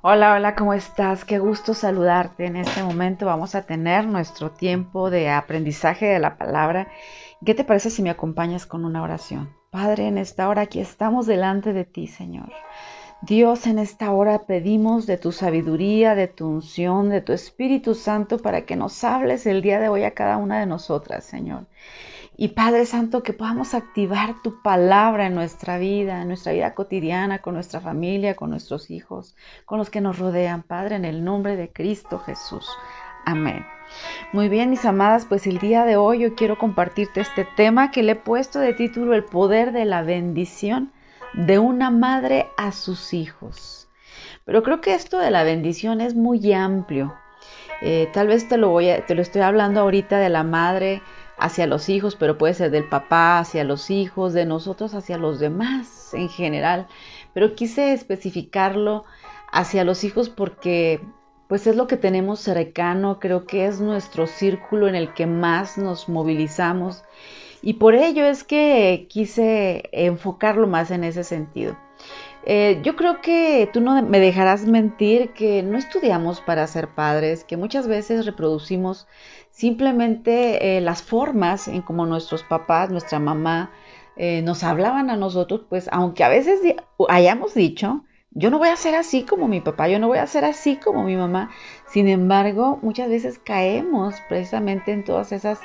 Hola, hola, ¿cómo estás? Qué gusto saludarte. En este momento vamos a tener nuestro tiempo de aprendizaje de la palabra. ¿Qué te parece si me acompañas con una oración? Padre, en esta hora aquí estamos delante de ti, Señor. Dios, en esta hora pedimos de tu sabiduría, de tu unción, de tu Espíritu Santo para que nos hables el día de hoy a cada una de nosotras, Señor. Y Padre Santo, que podamos activar tu palabra en nuestra vida, en nuestra vida cotidiana, con nuestra familia, con nuestros hijos, con los que nos rodean, Padre, en el nombre de Cristo Jesús. Amén. Muy bien, mis amadas, pues el día de hoy yo quiero compartirte este tema que le he puesto de título El poder de la bendición de una madre a sus hijos. Pero creo que esto de la bendición es muy amplio. Eh, tal vez te lo, voy a, te lo estoy hablando ahorita de la madre hacia los hijos, pero puede ser del papá hacia los hijos, de nosotros hacia los demás en general. Pero quise especificarlo hacia los hijos porque pues es lo que tenemos cercano, creo que es nuestro círculo en el que más nos movilizamos y por ello es que quise enfocarlo más en ese sentido. Eh, yo creo que tú no me dejarás mentir que no estudiamos para ser padres, que muchas veces reproducimos simplemente eh, las formas en como nuestros papás, nuestra mamá eh, nos hablaban a nosotros, pues aunque a veces hayamos dicho, yo no voy a ser así como mi papá, yo no voy a ser así como mi mamá. Sin embargo, muchas veces caemos precisamente en todas esas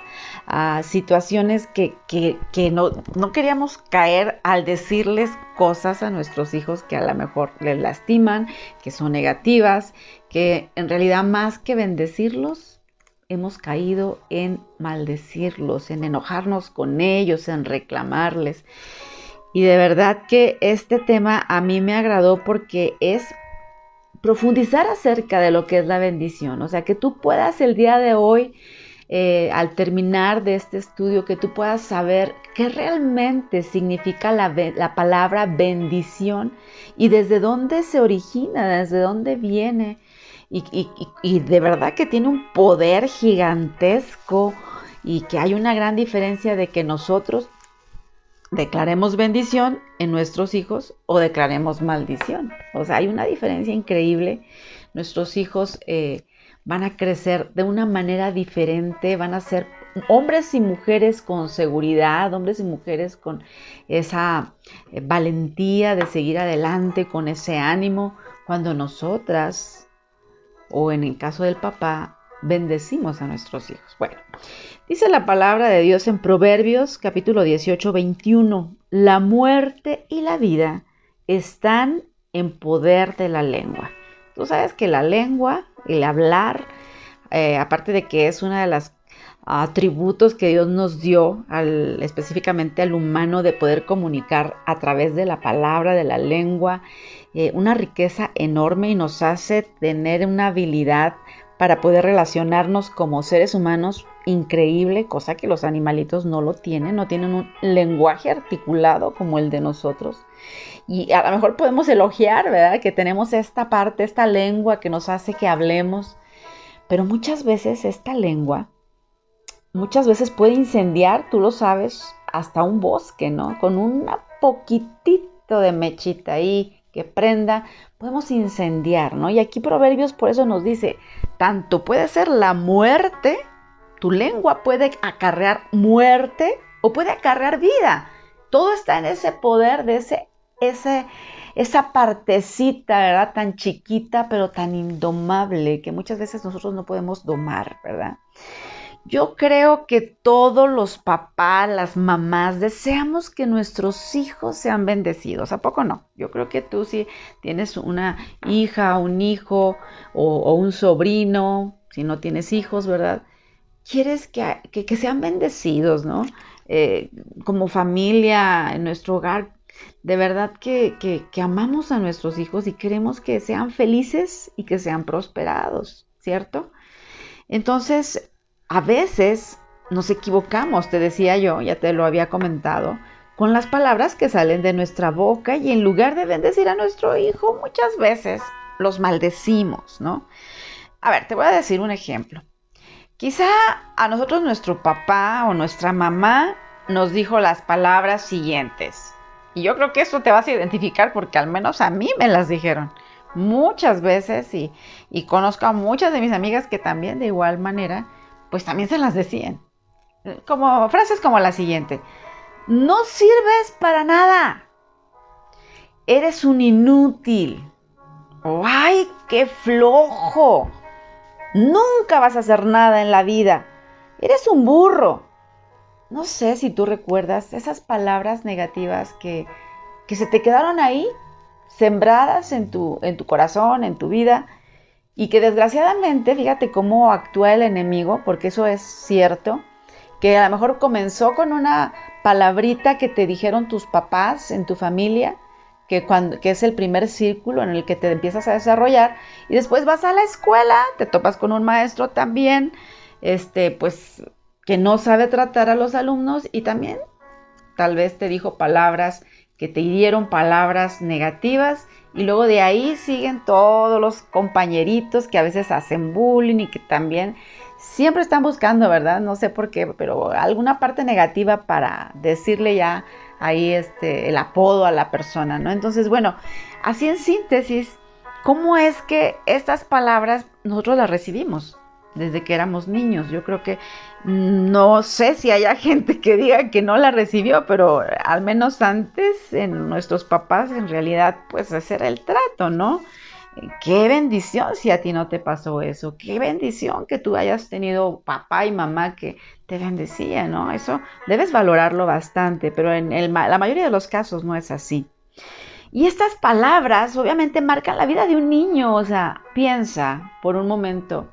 ah, situaciones que, que, no, no, queríamos caer al decirles cosas a nuestros hijos que a lo mejor les lastiman, que son negativas, que en realidad más que bendecirlos, hemos caído en maldecirlos, en enojarnos con ellos, en reclamarles. Y de verdad que este tema a mí me agradó porque es profundizar acerca de lo que es la bendición. O sea, que tú puedas el día de hoy, eh, al terminar de este estudio, que tú puedas saber qué realmente significa la, la palabra bendición y desde dónde se origina, desde dónde viene y, de verdad que tiene un poder gigantesco y que hay una gran diferencia de que nosotros declaremos bendición en nuestros hijos o declaremos maldición. O sea, hay una diferencia increíble. Nuestros hijos eh, van a crecer de una manera diferente, van a ser hombres y mujeres con seguridad, hombres y mujeres con esa eh, valentía de seguir adelante, con ese ánimo, cuando nosotras o en el caso del papá, bendecimos a nuestros hijos. Bueno, dice la palabra de Dios en Proverbios capítulo 18, 21, la muerte y la vida están en poder de la lengua. Tú sabes que la lengua, el hablar, eh, aparte de que es una de las atributos que Dios nos dio al, específicamente al humano de poder comunicar a través de la palabra, de la lengua, eh, una riqueza enorme y nos hace tener una habilidad para poder relacionarnos como seres humanos increíble, cosa que los animalitos no lo tienen, no tienen un lenguaje articulado como el de nosotros. Y a lo mejor podemos elogiar, ¿verdad? Que tenemos esta parte, esta lengua que nos hace que hablemos, pero muchas veces esta lengua, muchas veces puede incendiar, tú lo sabes, hasta un bosque, ¿no? Con un poquitito de mechita ahí que prenda, podemos incendiar, ¿no? Y aquí Proverbios por eso nos dice, tanto puede ser la muerte, tu lengua puede acarrear muerte o puede acarrear vida. Todo está en ese poder de ese, ese, esa partecita, ¿verdad? Tan chiquita, pero tan indomable, que muchas veces nosotros no podemos domar, ¿verdad? Yo creo que todos los papás, las mamás, deseamos que nuestros hijos sean bendecidos. ¿A poco no? Yo creo que tú si tienes una hija, un hijo o, un sobrino, si no tienes hijos, ¿verdad? Quieres que, sean bendecidos, ¿no? Eh, como familia, en nuestro hogar, de verdad que, que amamos a nuestros hijos y queremos que sean felices y que sean prosperados, ¿cierto? Entonces, a veces nos equivocamos, te decía yo, ya te lo había comentado, con las palabras que salen de nuestra boca y en lugar de bendecir a nuestro hijo, muchas veces los maldecimos, ¿no? A ver, te voy a decir un ejemplo. Quizá a nosotros nuestro papá o nuestra mamá nos dijo las palabras siguientes. Y yo creo que esto te vas a identificar porque al menos a mí me las dijeron. muchas veces y, y conozco a muchas de mis amigas que también de igual manera, pues también se las decían. Como frases como la siguiente, no sirves para nada, eres un inútil, ¡ay, qué flojo! Nunca vas a hacer nada en la vida, eres un burro. No sé si tú recuerdas esas palabras negativas que, que se te quedaron ahí sembradas en tu, en tu corazón, en tu vida, y que desgraciadamente, fíjate cómo actúa el enemigo, porque eso es cierto, que a lo mejor comenzó con una palabrita que te dijeron tus papás en tu familia, que, cuando, que es el primer círculo en el que te empiezas a desarrollar, y después vas a la escuela, te topas con un maestro también, este, pues, que no sabe tratar a los alumnos y también tal vez te dijo palabras que te hirieron palabras negativas y luego de ahí siguen todos los compañeritos que a veces hacen bullying y que también siempre están buscando, ¿verdad? No sé por qué, pero alguna parte negativa para decirle ya ahí este el apodo a la persona, ¿no? Entonces, bueno, así en síntesis, ¿cómo es que estas palabras nosotros las recibimos? desde que éramos niños. Yo creo que no sé si haya gente que diga que no la recibió, pero al menos antes en nuestros papás en realidad pues ese era el trato, ¿no? Qué bendición si a ti no te pasó eso, qué bendición que tú hayas tenido papá y mamá que te bendecían, ¿no? Eso debes valorarlo bastante, pero en la mayoría de los casos no es así. Y estas palabras obviamente marcan la vida de un niño, o sea, piensa por un momento,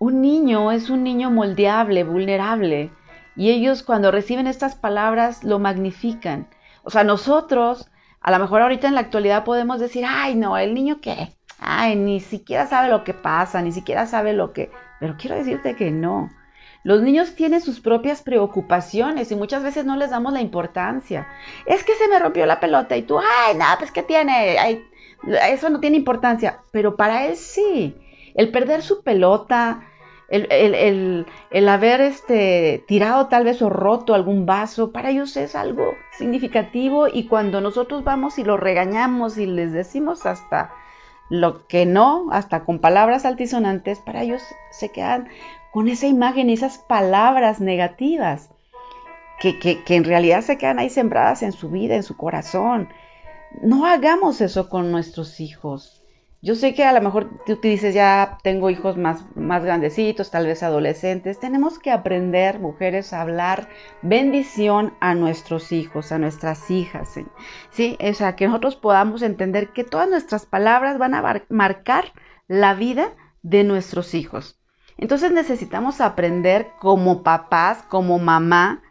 un niño es un niño moldeable, vulnerable, y ellos cuando reciben estas palabras lo magnifican. O sea, nosotros, a lo mejor ahorita en la actualidad podemos decir, ay, no, el niño qué, ay, ni siquiera sabe lo que pasa, ni siquiera sabe lo que... Pero quiero decirte que no. Los niños tienen sus propias preocupaciones y muchas veces no les damos la importancia. Es que se me rompió la pelota y tú, ay, nada, pues ¿qué tiene? eso no tiene importancia. Pero para él sí. El perder su pelota, el, haber este, tirado tal vez o roto algún vaso, para ellos es algo significativo y cuando nosotros vamos y lo regañamos y les decimos hasta lo que no, hasta con palabras altisonantes, para ellos se quedan con esa imagen esas palabras negativas que, que, que en realidad se quedan ahí sembradas en su vida, en su corazón. No hagamos eso con nuestros hijos. Yo sé que a lo mejor tú dices, ya tengo hijos más, más grandecitos, tal vez adolescentes. Tenemos que aprender, mujeres, a hablar bendición a nuestros hijos, a nuestras hijas. ¿sí? O sea, que nosotros podamos entender que todas nuestras palabras van a marcar la vida de nuestros hijos. Entonces necesitamos aprender como papás, como mamá,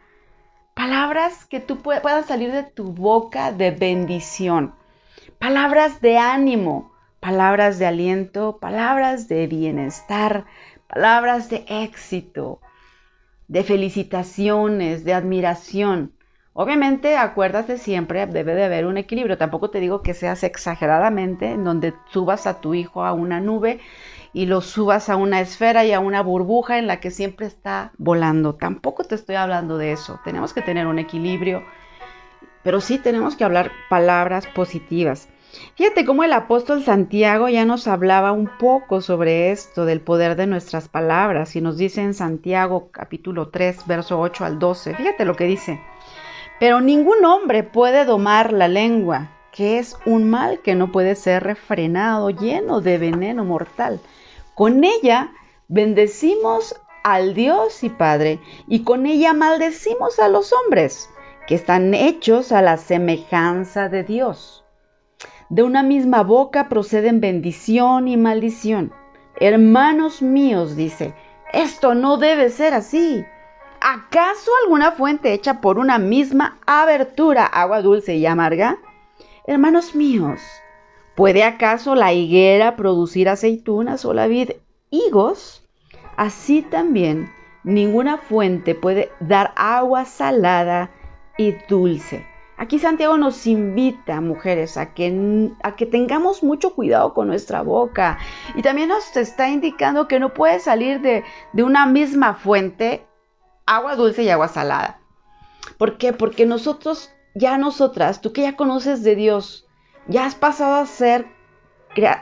palabras que tú puedan salir de tu boca de bendición, palabras de ánimo, palabras de aliento, palabras de bienestar, palabras de éxito, de felicitaciones, de admiración. Obviamente, acuérdate siempre, debe de haber un equilibrio. Tampoco te digo que seas exageradamente en donde subas a tu hijo a una nube y lo subas a una esfera y a una burbuja en la que siempre está volando. Tampoco te estoy hablando de eso. Tenemos que tener un equilibrio, pero sí tenemos que hablar palabras positivas. Fíjate cómo el apóstol Santiago ya nos hablaba un poco sobre esto, del poder de nuestras palabras, y nos dice en Santiago capítulo 3, verso 8 al 12. Fíjate lo que dice. Pero ningún hombre puede domar la lengua, que es un mal que no puede ser refrenado, lleno de veneno mortal. Con ella bendecimos al Dios y Padre, y con ella maldecimos a los hombres, que están hechos a la semejanza de Dios. De una misma boca proceden bendición y maldición. Hermanos míos, dice, esto no debe ser así. ¿Acaso alguna fuente hecha por una misma abertura, agua dulce y amarga? Hermanos míos, ¿puede acaso la higuera producir aceitunas o la vid higos? Así también ninguna fuente puede dar agua salada y dulce. Aquí Santiago nos invita, mujeres, a que, a que tengamos mucho cuidado con nuestra boca. Y también nos está indicando que no puede salir de, una misma fuente agua dulce y agua salada. ¿Por qué? Porque nosotros, ya nosotras, tú que ya conoces de Dios, ya has pasado a ser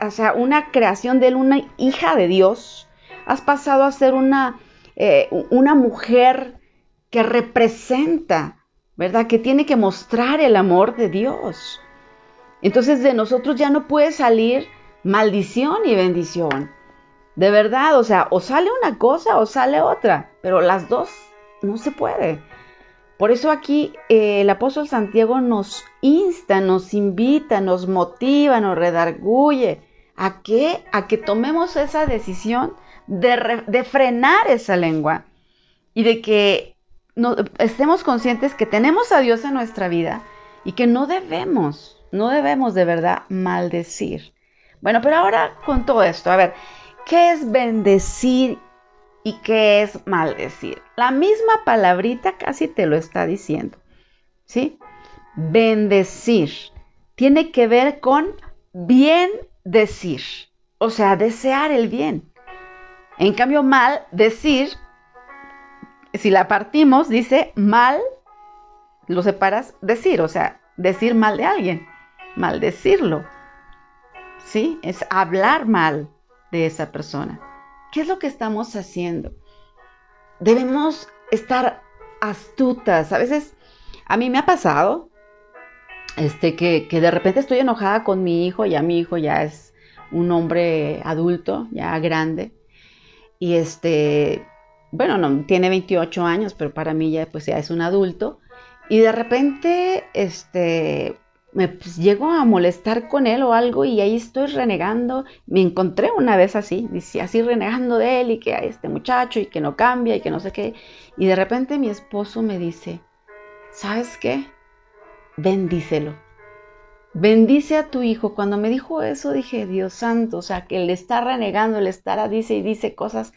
o sea, una creación de él, una hija de Dios. Has pasado a ser una, eh, una mujer que representa, ¿verdad? Que tiene que mostrar el amor de Dios. Entonces de nosotros ya no puede salir maldición y bendición. De verdad, o sea, o sale una cosa o sale otra, pero las dos no se puede. Por eso aquí eh, el apóstol Santiago nos insta, nos invita, nos motiva, nos redarguye. ¿A qué? A que tomemos esa decisión de, de frenar esa lengua y de que estemos conscientes que tenemos a Dios en nuestra vida y que no debemos, no debemos de verdad maldecir. Bueno, pero ahora con todo esto, a ver, ¿qué es bendecir y qué es maldecir? La misma palabrita casi te lo está diciendo, ¿sí? Bendecir tiene que ver con bien decir, o sea, desear el bien. En cambio, mal decir si la partimos, dice mal, lo separas, decir, o sea, decir mal de alguien, maldecirlo. ¿Sí? Es hablar mal de esa persona. ¿Qué es lo que estamos haciendo? Debemos estar astutas. A veces, a mí me ha pasado este, que, que de repente estoy enojada con mi hijo, ya mi hijo ya es un hombre adulto, ya grande, y este, bueno, no, tiene 28 años, pero para mí ya, pues, ya es un adulto. Y de repente, este, me pues, llego a molestar con él o algo y ahí estoy renegando. Me encontré una vez así, así renegando de él y que a este muchacho y que no cambia y que no sé qué. Y de repente mi esposo me dice, ¿sabes qué? Bendícelo. Bendice a tu hijo. Cuando me dijo eso dije, Dios santo, o sea, que le está renegando, le estará, dice y dice cosas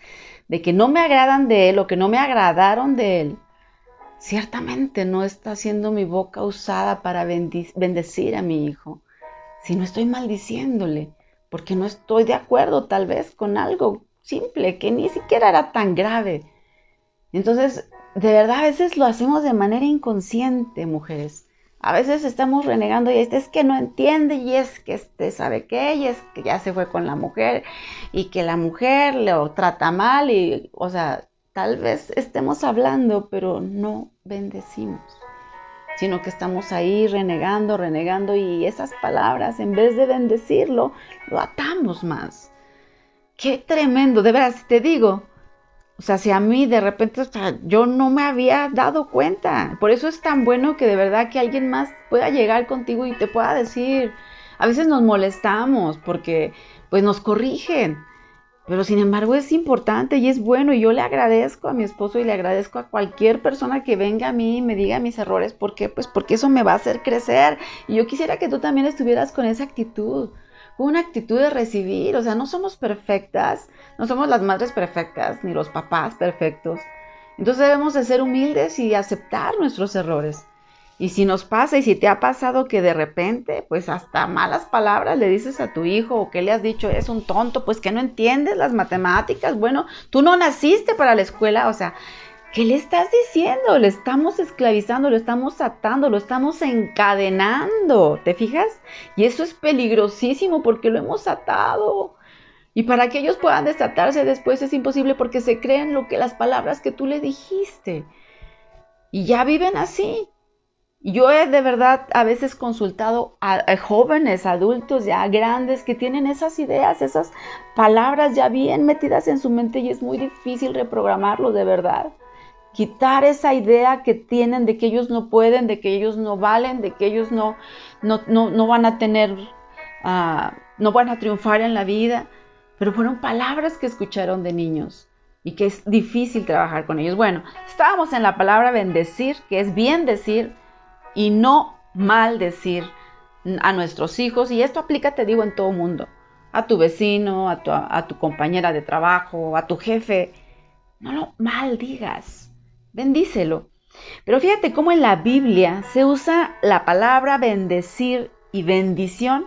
de que no me agradan de él o que no me agradaron de él, ciertamente no está siendo mi boca usada para bendecir a mi hijo, sino estoy maldiciéndole, porque no estoy de acuerdo tal vez con algo simple que ni siquiera era tan grave. Entonces, de verdad a veces lo hacemos de manera inconsciente, mujeres. A veces estamos renegando y este es que no entiende y es que este sabe qué y es que ya se fue con la mujer y que la mujer lo trata mal y, o sea, tal vez estemos hablando, pero no bendecimos, sino que estamos ahí renegando, renegando y esas palabras, en vez de bendecirlo, lo atamos más. Qué tremendo, de veras, te digo, o sea, si a mí de repente, o sea, yo no me había dado cuenta. Por eso es tan bueno que de verdad que alguien más pueda llegar contigo y te pueda decir. A veces nos molestamos porque pues nos corrigen. Pero sin embargo es importante y es bueno y yo le agradezco a mi esposo y le agradezco a cualquier persona que venga a mí y me diga mis errores. ¿Por qué? Pues porque eso me va a hacer crecer. Y yo quisiera que tú también estuvieras con esa actitud una actitud de recibir, o sea, no somos perfectas, no somos las madres perfectas, ni los papás perfectos. Entonces debemos de ser humildes y aceptar nuestros errores. Y si nos pasa y si te ha pasado que de repente, pues hasta malas palabras le dices a tu hijo o que le has dicho, es un tonto, pues que no entiendes las matemáticas, bueno, tú no naciste para la escuela, o sea, ¿Qué le estás diciendo? Le estamos esclavizando, lo estamos atando, lo estamos encadenando. ¿Te fijas? Y eso es peligrosísimo porque lo hemos atado. Y para que ellos puedan desatarse después es imposible porque se creen lo que las palabras que tú le dijiste. Y ya viven así. Yo he de verdad a veces consultado a, a, jóvenes, adultos ya grandes que tienen esas ideas, esas palabras ya bien metidas en su mente y es muy difícil reprogramarlo de verdad quitar esa idea que tienen de que ellos no pueden, de que ellos no valen, de que ellos no, no, van a tener, ah, no van a triunfar en la vida. Pero fueron palabras que escucharon de niños y que es difícil trabajar con ellos. Bueno, estábamos en la palabra bendecir, que es bien decir y no mal decir a nuestros hijos. Y esto aplica, te digo, en todo mundo. A tu vecino, a tu, a tu compañera de trabajo, a tu jefe. No lo maldigas bendícelo. Pero fíjate cómo en la Biblia se usa la palabra bendecir y bendición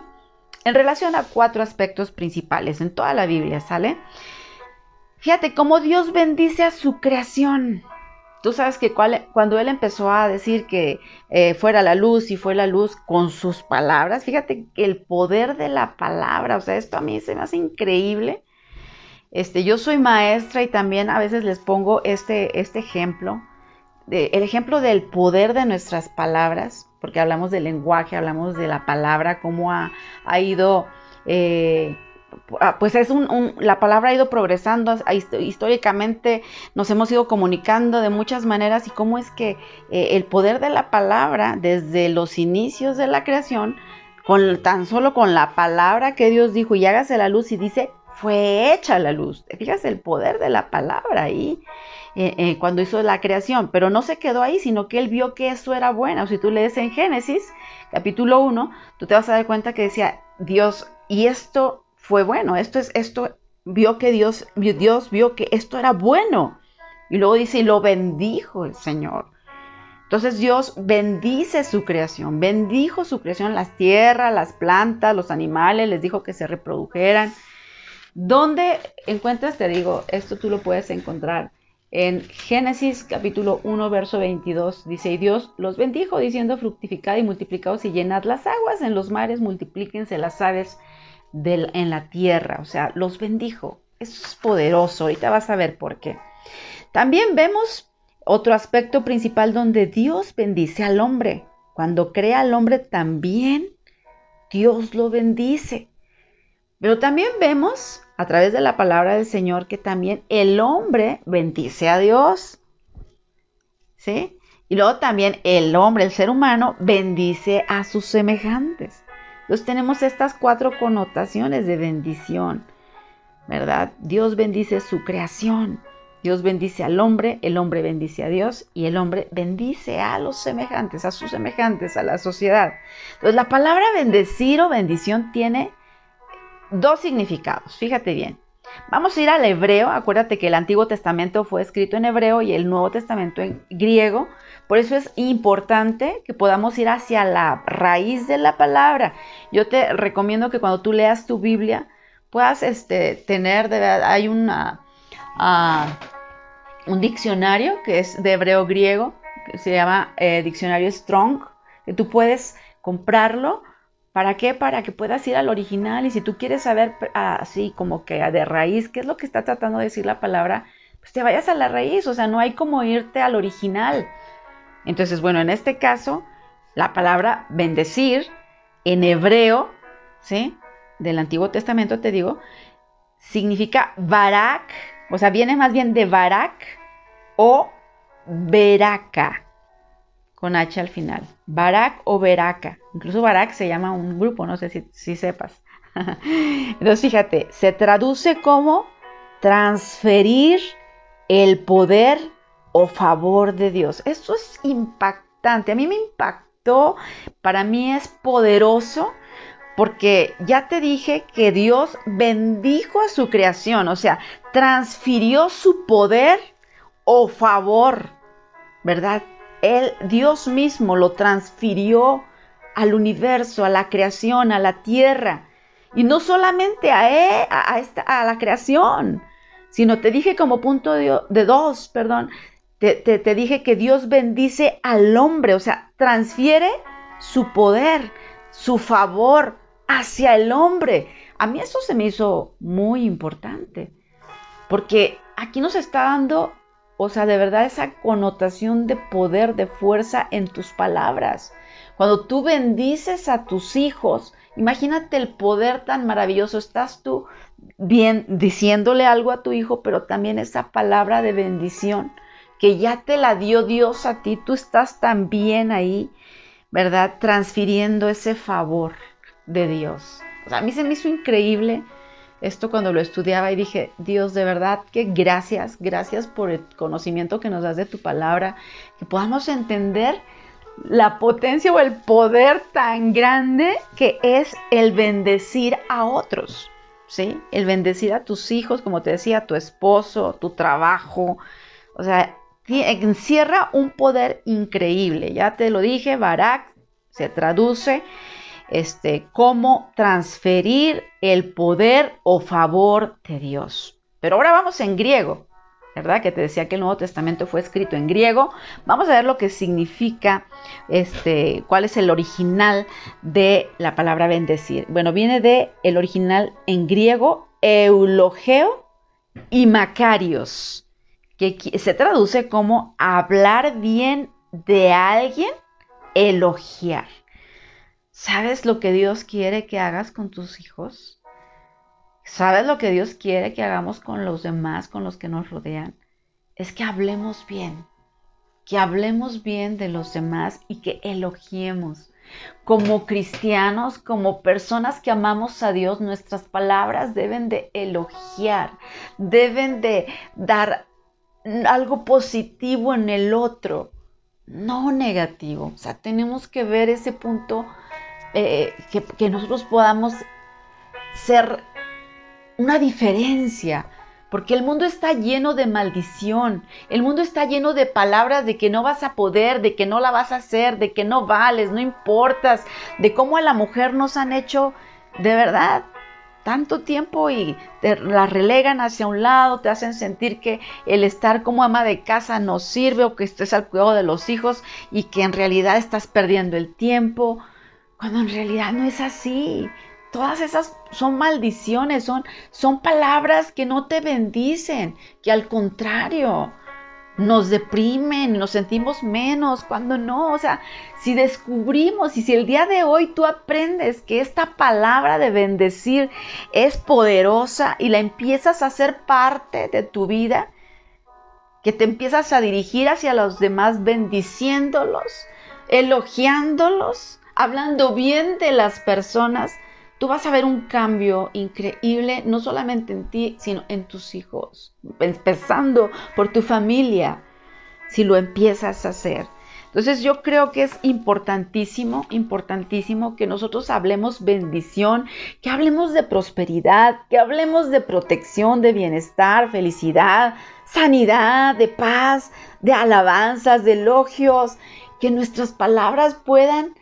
en relación a cuatro aspectos principales en toda la Biblia, ¿sale? Fíjate cómo Dios bendice a su creación. Tú sabes que cuando él empezó a decir que eh, fuera la luz y fue la luz con sus palabras, fíjate el poder de la palabra, o sea, esto a mí se me hace increíble. Este, yo soy maestra y también a veces les pongo este, este ejemplo, el ejemplo del poder de nuestras palabras, porque hablamos del lenguaje, hablamos de la palabra, cómo ha, ido eh, Ah, pues es un, la palabra ha ido progresando, históricamente nos hemos ido comunicando de muchas maneras y cómo es que eh, el poder de la palabra desde los inicios de la creación, con, tan solo con la palabra que Dios dijo y hágase la luz y dice, fue hecha la luz. Fíjate el poder de la palabra ahí. Eh, eh, cuando hizo la creación, pero no se quedó ahí, sino que él vio que eso era bueno. Si tú lees en Génesis, capítulo 1, tú te vas a dar cuenta que decía Dios, y esto fue bueno. Esto es, esto vio que Dios, Dios vio que esto era bueno. Y luego dice, y lo bendijo el Señor. Entonces Dios bendice su creación, bendijo su creación, las tierras, las plantas, los animales, les dijo que se reprodujeran. ¿Dónde encuentras? Te digo, esto tú lo puedes encontrar en Génesis capítulo 1, verso 22. Dice, y Dios los bendijo diciendo, fructificad y multiplicaos y llenad las aguas en los mares, multiplíquense las aves en la tierra, o sea, los bendijo. Eso es poderoso, ahorita vas a ver por qué. También vemos otro aspecto principal donde Dios bendice al hombre. Cuando crea al hombre también Dios lo bendice. Pero también vemos a través de la palabra del Señor que también el hombre bendice a Dios. ¿Sí? Y luego también el hombre, el ser humano, bendice a sus semejantes. Entonces tenemos estas cuatro connotaciones de bendición, ¿verdad? Dios bendice su creación, Dios bendice al hombre, el hombre bendice a Dios y el hombre bendice a los semejantes, a sus semejantes, a la sociedad. Entonces la palabra bendecir o bendición tiene dos significados, fíjate bien. Vamos a ir al hebreo, acuérdate que el Antiguo Testamento fue escrito en hebreo y el Nuevo Testamento en griego, por eso es importante que podamos ir hacia la raíz de la palabra. Yo te recomiendo que cuando tú leas tu Biblia puedas este, tener, de verdad, hay ah, un diccionario que es de hebreo griego, que se llama eh, Diccionario Strong, que tú puedes comprarlo. ¿Para qué? Para que puedas ir al original y si tú quieres saber así como que de raíz qué es lo que está tratando de decir la palabra, pues te vayas a la raíz, o sea, no hay como irte al original. Entonces, bueno, en este caso, la palabra bendecir en hebreo, ¿sí? Del Antiguo Testamento, te digo, significa barak, o sea, viene más bien de barak o veraka, con H al final. Barak o veraka. Incluso barak se llama un grupo, no sé si, si sepas. Entonces, fíjate, se traduce como transferir el poder o favor de Dios. Esto es impactante. A mí me impactó, para mí es poderoso porque ya te dije que Dios bendijo a su creación, o sea, transfirió su poder o favor, ¿verdad? Él, Dios mismo lo transfirió al universo, a la creación, a la tierra. Y no solamente a, él, a, esta, a la creación, sino te dije como punto de, de dos, perdón, te, dije que Dios bendice al hombre, o sea, transfiere su poder, su favor hacia el hombre. A mí eso se me hizo muy importante, porque aquí nos está dando, o sea, de verdad esa connotación de poder, de fuerza en tus palabras. Cuando tú bendices a tus hijos, imagínate el poder tan maravilloso. Estás tú bien diciéndole algo a tu hijo, pero también esa palabra de bendición que ya te la dio Dios a ti, tú estás también ahí, ¿verdad? Transfiriendo ese favor de Dios. O sea, a mí se me hizo increíble esto cuando lo estudiaba y dije, Dios, de verdad que gracias, gracias por el conocimiento que nos das de tu palabra, que podamos entender la potencia o el poder tan grande que es el bendecir a otros, ¿sí? El bendecir a tus hijos, como te decía, tu esposo, tu trabajo, o sea, encierra un poder increíble. Ya te lo dije, Barak se traduce este, como transferir el poder o favor de Dios. Pero ahora vamos en griego. ¿verdad? Que te decía que el Nuevo Testamento fue escrito en griego. Vamos a ver lo que significa, este, cuál es el original de la palabra bendecir. Bueno, viene de el original en griego, eulogeo y macarios, que se traduce como hablar bien de alguien, elogiar. ¿Sabes lo que Dios quiere que hagas con tus hijos? ¿Sabes lo que Dios quiere que hagamos con los demás, con los que nos rodean? Es que hablemos bien, que hablemos bien de los demás y que elogiemos. Como cristianos, como personas que amamos a Dios, nuestras palabras deben de elogiar, deben de dar algo positivo en el otro, no negativo. O sea, tenemos que ver ese punto eh, que, que nosotros podamos ser una diferencia, porque el mundo está lleno de maldición, el mundo está lleno de palabras de que no vas a poder, de que no la vas a hacer, de que no vales, no importas, de cómo a la mujer nos han hecho de verdad tanto tiempo y te la relegan hacia un lado, te hacen sentir que el estar como ama de casa no sirve o que estés al cuidado de los hijos y que en realidad estás perdiendo el tiempo, cuando en realidad no es así. Todas esas son maldiciones, son, son palabras que no te bendicen, que al contrario, nos deprimen, nos sentimos menos, cuando no, o sea, si descubrimos y si el día de hoy tú aprendes que esta palabra de bendecir es poderosa y la empiezas a hacer parte de tu vida, que te empiezas a dirigir hacia los demás bendiciéndolos, elogiándolos, hablando bien de las personas, tú vas a ver un cambio increíble, no solamente en ti, sino en tus hijos, empezando por tu familia, si lo empiezas a hacer. Entonces yo creo que es importantísimo, importantísimo que nosotros hablemos bendición, que hablemos de prosperidad, que hablemos de protección, de bienestar, felicidad, sanidad, de paz, de alabanzas, de elogios, que nuestras palabras puedan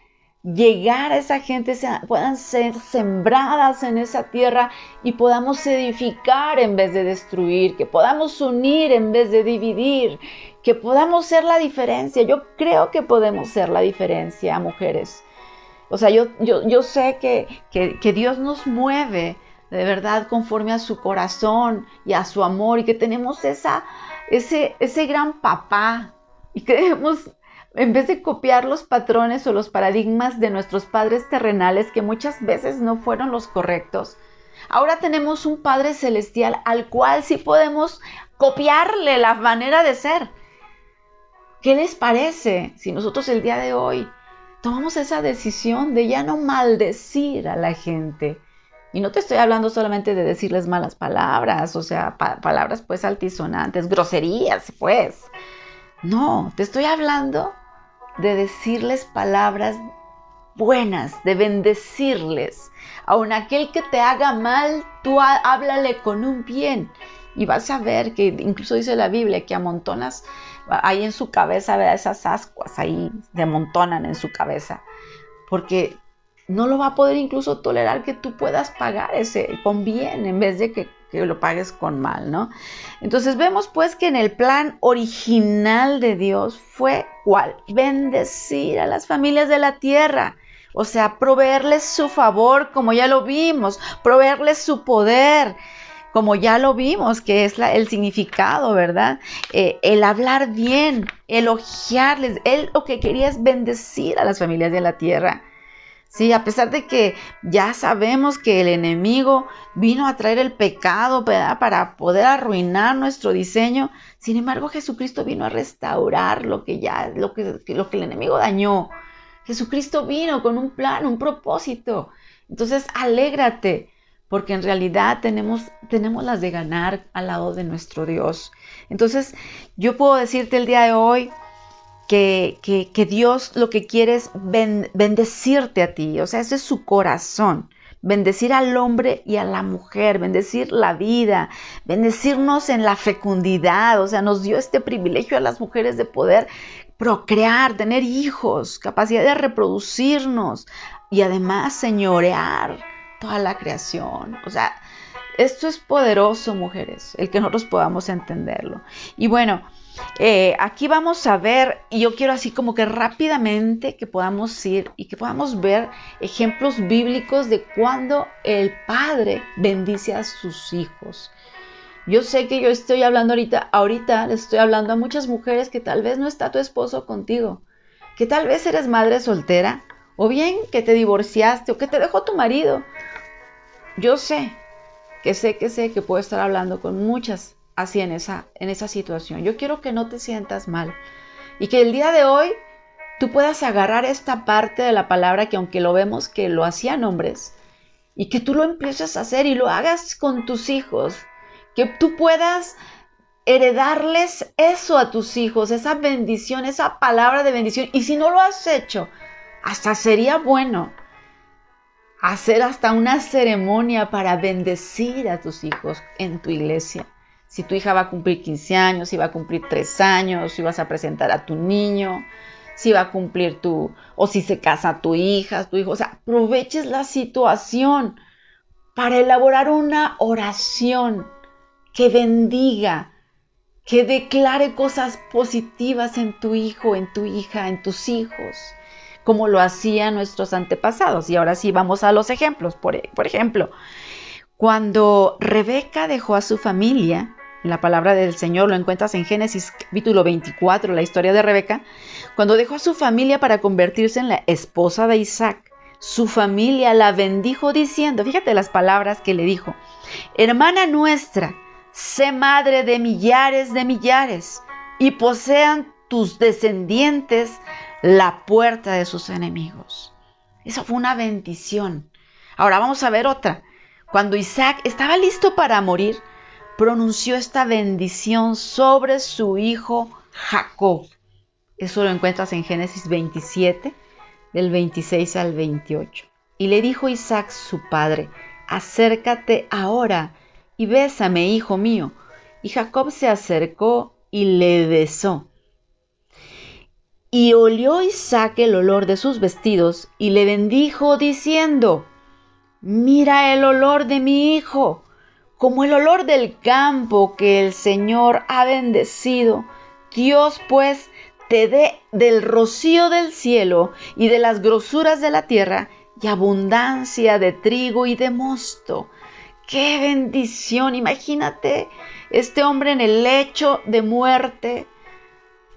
llegar a esa gente, puedan ser sembradas en esa tierra y podamos edificar en vez de destruir, que podamos unir en vez de dividir, que podamos ser la diferencia. Yo creo que podemos ser la diferencia, mujeres. O sea, yo, yo, yo sé que, que, Dios nos mueve de verdad conforme a su corazón y a su amor y que tenemos esa, ese, ese gran papá y que debemos en vez de copiar los patrones o los paradigmas de nuestros padres terrenales que muchas veces no fueron los correctos, ahora tenemos un Padre Celestial al cual sí podemos copiarle la manera de ser. ¿Qué les parece si nosotros el día de hoy tomamos esa decisión de ya no maldecir a la gente? Y no te estoy hablando solamente de decirles malas palabras, o sea, palabras pues altisonantes, groserías, pues. No, te estoy hablando de decirles palabras buenas, de bendecirles. Aun aquel que te haga mal, tú háblale con un bien. Y vas a ver que incluso dice la Biblia que amontonas ahí en su cabeza, esas ascuas ahí se amontonan en su cabeza. Porque no lo va a poder incluso tolerar que tú puedas pagar ese con bien en vez de que que lo pagues con mal, ¿no? Entonces vemos pues que en el plan original de Dios fue cuál? Bendecir a las familias de la tierra. O sea, proveerles su favor, como ya lo vimos, proveerles su poder, como ya lo vimos, que es el significado, ¿verdad? Eh, el hablar bien, elogiarles. Él lo que quería es bendecir a las familias de la tierra. Sí, a pesar de que ya sabemos que el enemigo vino a traer el pecado para poder arruinar nuestro diseño, sin embargo Jesucristo vino a restaurar lo que ya, lo que, lo que el enemigo dañó. Jesucristo vino con un plan, un propósito. Entonces, alégrate, porque en realidad tenemos, tenemos las de ganar al lado de nuestro Dios. Entonces, yo puedo decirte el día de hoy, que, Dios lo que quiere es bendecirte a ti, o sea, ese es su corazón. Bendecir al hombre y a la mujer, bendecir la vida, bendecirnos en la fecundidad, o sea, nos dio este privilegio a las mujeres de poder procrear, tener hijos, capacidad de reproducirnos y además señorear toda la creación. O sea, Esto es poderoso, mujeres, el que nosotros podamos entenderlo. Y bueno, eh, aquí vamos a ver, y yo quiero así como que rápidamente que podamos ir y que podamos ver ejemplos bíblicos de cuando el Padre bendice a sus hijos. Yo sé que yo estoy hablando ahorita, ahorita le estoy hablando a muchas mujeres que tal vez no está tu esposo contigo, que tal vez eres madre soltera, o bien que te divorciaste o que te dejó tu marido. Yo sé, que sé, que sé que puedo estar hablando con muchas así en esa, en esa situación. Yo quiero que no te sientas mal y que el día de hoy tú puedas agarrar esta parte de la palabra que aunque lo vemos que lo hacían hombres y que tú lo empieces a hacer y lo hagas con tus hijos que tú puedas heredarles eso a tus hijos, esa bendición, esa palabra de bendición. Y si no lo has hecho, hasta sería bueno hacer hasta una ceremonia para bendecir a tus hijos en tu iglesia. Si tu hija va a cumplir 15 años, si va a cumplir 3 años, si vas a presentar a tu niño, si va a cumplir tu, o si se casa tu hija, tu hijo, o sea, aproveches la situación para elaborar una oración que bendiga, que declare cosas positivas en tu hijo, en tu hija, en tus hijos, como lo hacían nuestros antepasados. Y ahora sí vamos a los ejemplos. Por, por ejemplo, cuando Rebeca dejó a su familia, la palabra del Señor lo encuentras en Génesis capítulo 24, la historia de Rebeca, cuando dejó a su familia para convertirse en la esposa de Isaac, su familia la bendijo diciendo, fíjate las palabras que le dijo, hermana nuestra, sé madre de millares de millares, y posean tus descendientes la puerta de sus enemigos. Eso fue una bendición. Ahora vamos a ver otra. Cuando Isaac estaba listo para morir, pronunció esta bendición sobre su hijo Jacob. Eso lo encuentras en Génesis 27, del 26 al 28. Y le dijo Isaac su padre, acércate ahora y bésame, hijo mío. Y Jacob se acercó y le besó. Y olió Isaac el olor de sus vestidos y le bendijo diciendo, Mira el olor de mi hijo, como el olor del campo que el Señor ha bendecido. Dios pues te dé del rocío del cielo y de las grosuras de la tierra y abundancia de trigo y de mosto Qué bendición. Imagínate este hombre en el lecho de muerte,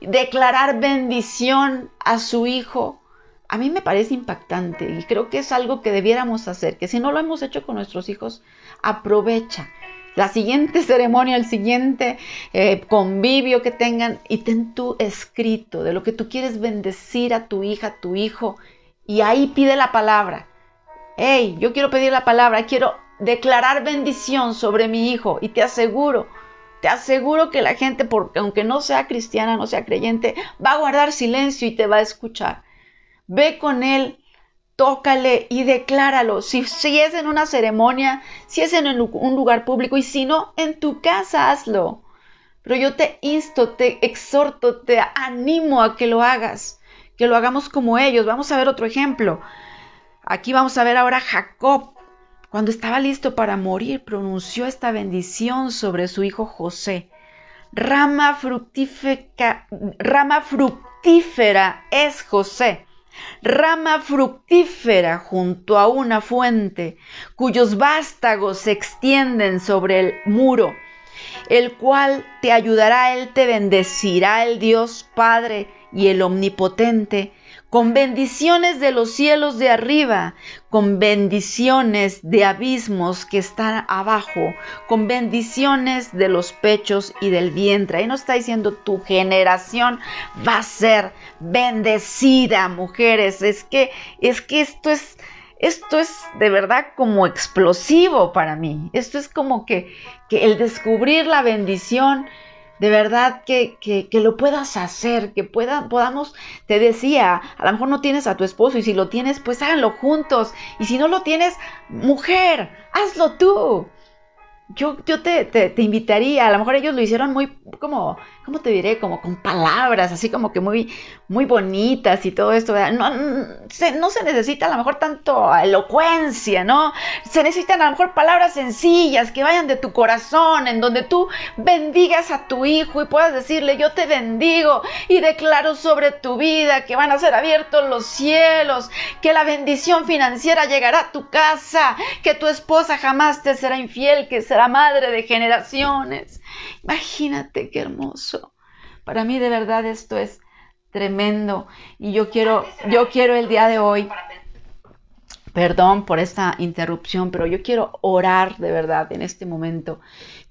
declarar bendición a su hijo. A mí me parece impactante y creo que es algo que debiéramos hacer, que si no lo hemos hecho con nuestros hijos, aprovecha la siguiente ceremonia, el siguiente eh, convivio que tengan y ten tu escrito de lo que tú quieres bendecir a tu hija, a tu hijo y ahí pide la palabra. Hey, yo quiero pedir la palabra, quiero declarar bendición sobre mi hijo y te aseguro, te aseguro que la gente, porque aunque no sea cristiana, no sea creyente, va a guardar silencio y te va a escuchar. Ve con él, tócale y decláralo. Si, es en una ceremonia, si es en un lugar público y si no, en tu casa hazlo. Pero yo te insto, te exhorto, te animo a que lo hagas, que lo hagamos como ellos. Vamos a ver otro ejemplo. Aquí vamos a ver ahora Jacob. Cuando estaba listo para morir, pronunció esta bendición sobre su hijo José. Rama rama fructífera es José, rama fructífera junto a una fuente, cuyos vástagos se extienden sobre el muro, el cual te ayudará, él te bendecirá el Dios Padre y el Omnipotente, con bendiciones de los cielos de arriba, con bendiciones de abismos que están abajo, con bendiciones de los pechos y del vientre. Ahí nos está diciendo tu generación va a ser bendecida, mujeres. Es que es que esto es esto es de verdad como explosivo para mí. Esto es como que, que el descubrir la bendición de verdad que, que, lo puedas hacer, que pueda, podamos, te decía, a lo mejor no tienes a tu esposo y si lo tienes, pues háganlo juntos. Y si no lo tienes, mujer, hazlo tú. yo, yo te, te, te, invitaría, a lo mejor ellos lo hicieron muy, como, ¿cómo te diré? Como con palabras, así como que muy, muy bonitas y todo esto. No, se, no se necesita a lo mejor tanto elocuencia, ¿no? Se necesitan a lo mejor palabras sencillas que vayan de tu corazón, en donde tú bendigas a tu hijo y puedas decirle, yo te bendigo y declaro sobre tu vida que van a ser abiertos los cielos, que la bendición financiera llegará a tu casa, que tu esposa jamás te será infiel, que será madre de generaciones. Imagínate qué hermoso. Para mí de verdad esto es tremendo y yo quiero yo quiero el día de hoy Perdón por esta interrupción, pero yo quiero orar de verdad en este momento.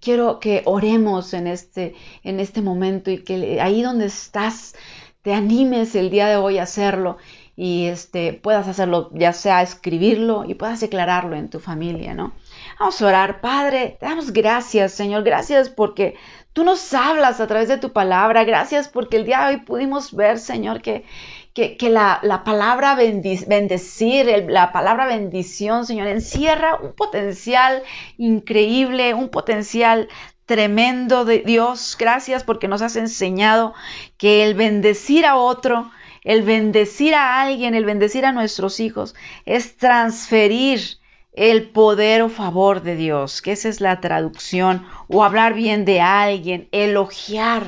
Quiero que oremos en este, en este momento y que ahí donde estás te animes el día de hoy a hacerlo y este, puedas hacerlo, ya sea escribirlo y puedas declararlo en tu familia, ¿no? Vamos a orar, Padre, te damos gracias, Señor, gracias porque tú nos hablas a través de tu palabra, gracias porque el día de hoy pudimos ver, Señor, que, que, la, palabra bendecir, la palabra bendición, Señor, encierra un potencial increíble, un potencial tremendo de Dios. Gracias porque nos has enseñado que el bendecir a otro, el bendecir a alguien, el bendecir a nuestros hijos, es transferir el poder o favor de Dios, que esa es la traducción, o hablar bien de alguien, elogiar.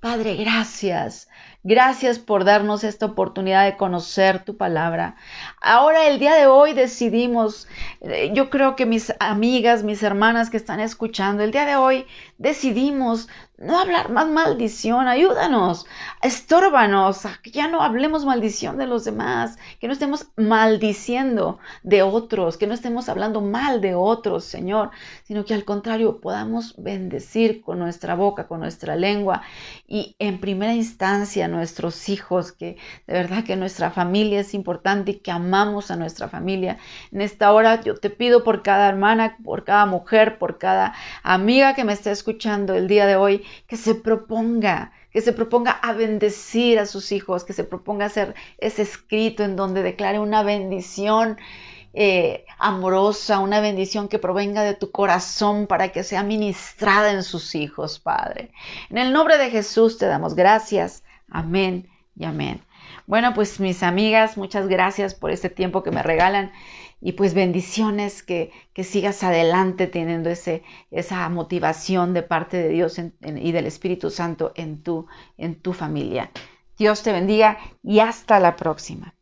Padre, gracias. Gracias por darnos esta oportunidad de conocer tu palabra. Ahora, el día de hoy decidimos, eh, yo creo que mis amigas, mis hermanas que están escuchando, el día de hoy decidimos no hablar más maldición, ayúdanos, estórbanos, que ya no hablemos maldición de los demás, que no estemos maldiciendo de otros, que no estemos hablando mal de otros, Señor, sino que al contrario podamos bendecir con nuestra boca, con nuestra lengua y en primera instancia nuestros hijos, que de verdad que nuestra familia es importante y que amamos a nuestra familia. En esta hora yo te pido por cada hermana, por cada mujer, por cada amiga que me esté escuchando el día de hoy, que se proponga, que se proponga a bendecir a sus hijos, que se proponga hacer ese escrito en donde declare una bendición eh, amorosa, una bendición que provenga de tu corazón para que sea ministrada en sus hijos, Padre. En el nombre de Jesús te damos gracias. Amén y amén. Bueno, pues mis amigas, muchas gracias por este tiempo que me regalan y pues bendiciones que, sigas adelante teniendo ese, esa motivación de parte de Dios y del Espíritu Santo en tu, en tu familia. Dios te bendiga y hasta la próxima.